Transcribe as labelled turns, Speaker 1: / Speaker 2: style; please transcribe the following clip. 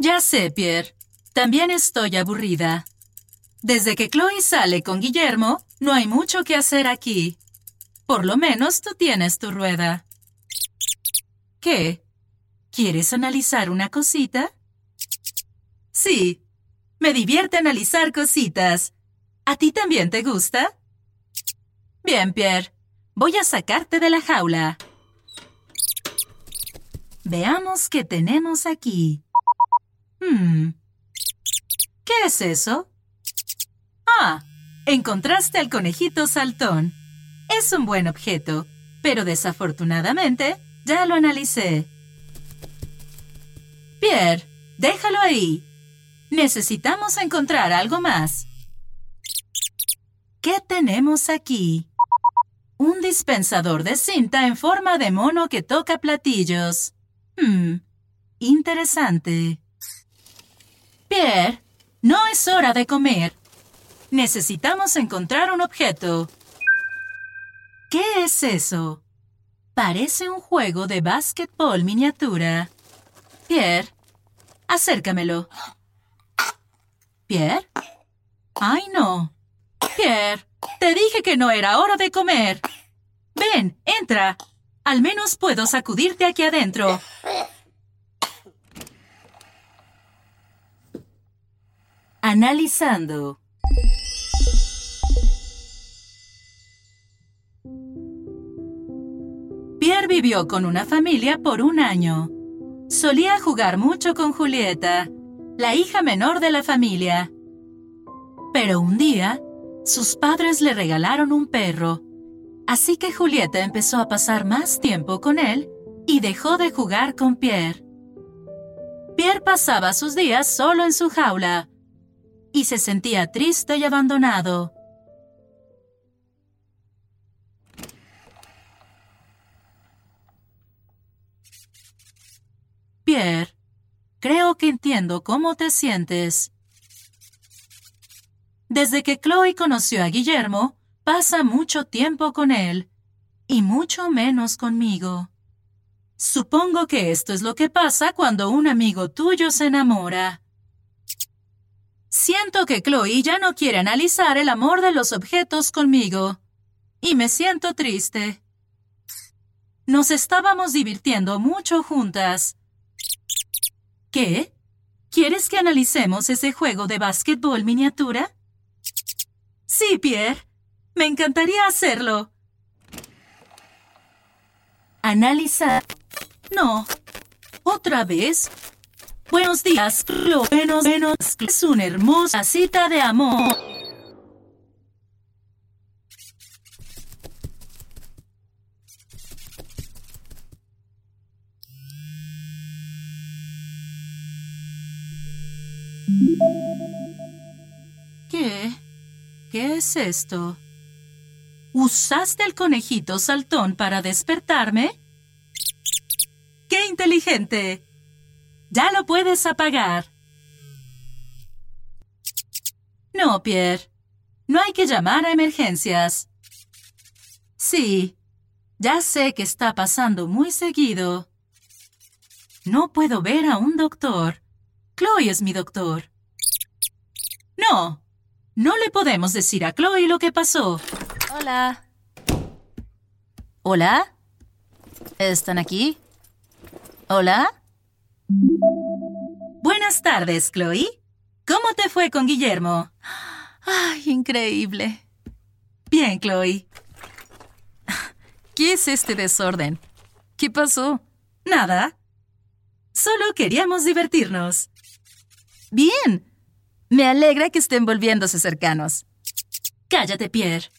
Speaker 1: Ya sé, Pierre. También estoy aburrida. Desde que Chloe sale con Guillermo, no hay mucho que hacer aquí. Por lo menos tú tienes tu rueda. ¿Qué? ¿Quieres analizar una cosita? Sí. Me divierte analizar cositas. ¿A ti también te gusta? Bien, Pierre. Voy a sacarte de la jaula. Veamos qué tenemos aquí. Hmm. ¿Qué es eso? Ah, encontraste al conejito saltón. Es un buen objeto, pero desafortunadamente ya lo analicé. Pierre, déjalo ahí. Necesitamos encontrar algo más. ¿Qué tenemos aquí? Un dispensador de cinta en forma de mono que toca platillos. Hmm, interesante. Pierre, no es hora de comer. Necesitamos encontrar un objeto. ¿Qué es eso? Parece un juego de básquetbol miniatura. Pierre, acércamelo. Pierre. Ay, no. Pierre, te dije que no era hora de comer. Ven, entra. Al menos puedo sacudirte aquí adentro. Analizando. Pierre vivió con una familia por un año. Solía jugar mucho con Julieta, la hija menor de la familia. Pero un día, sus padres le regalaron un perro, así que Julieta empezó a pasar más tiempo con él y dejó de jugar con Pierre. Pierre pasaba sus días solo en su jaula y se sentía triste y abandonado. Pierre, creo que entiendo cómo te sientes. Desde que Chloe conoció a Guillermo, pasa mucho tiempo con él y mucho menos conmigo. Supongo que esto es lo que pasa cuando un amigo tuyo se enamora. Siento que Chloe ya no quiere analizar el amor de los objetos conmigo. Y me siento triste. Nos estábamos divirtiendo mucho juntas. ¿Qué? ¿Quieres que analicemos ese juego de básquetbol miniatura? Sí, Pierre. Me encantaría hacerlo. Analizar. No. ¿Otra vez? Buenos días, lo menos menos es una hermosa cita de amor. ¿Qué? ¿Qué es esto? ¿Usaste el conejito saltón para despertarme? ¡Qué inteligente! Ya lo puedes apagar. No, Pierre. No hay que llamar a emergencias. Sí, ya sé que está pasando muy seguido. No puedo ver a un doctor. Chloe es mi doctor. No, no le podemos decir a Chloe lo que pasó.
Speaker 2: Hola. ¿Hola? ¿Están aquí? ¿Hola?
Speaker 1: Buenas tardes, Chloe. ¿Cómo te fue con Guillermo?
Speaker 2: ¡Ay, increíble!
Speaker 1: Bien, Chloe.
Speaker 2: ¿Qué es este desorden? ¿Qué pasó?
Speaker 1: Nada. Solo queríamos divertirnos.
Speaker 2: Bien. Me alegra que estén volviéndose cercanos.
Speaker 1: Cállate, Pierre.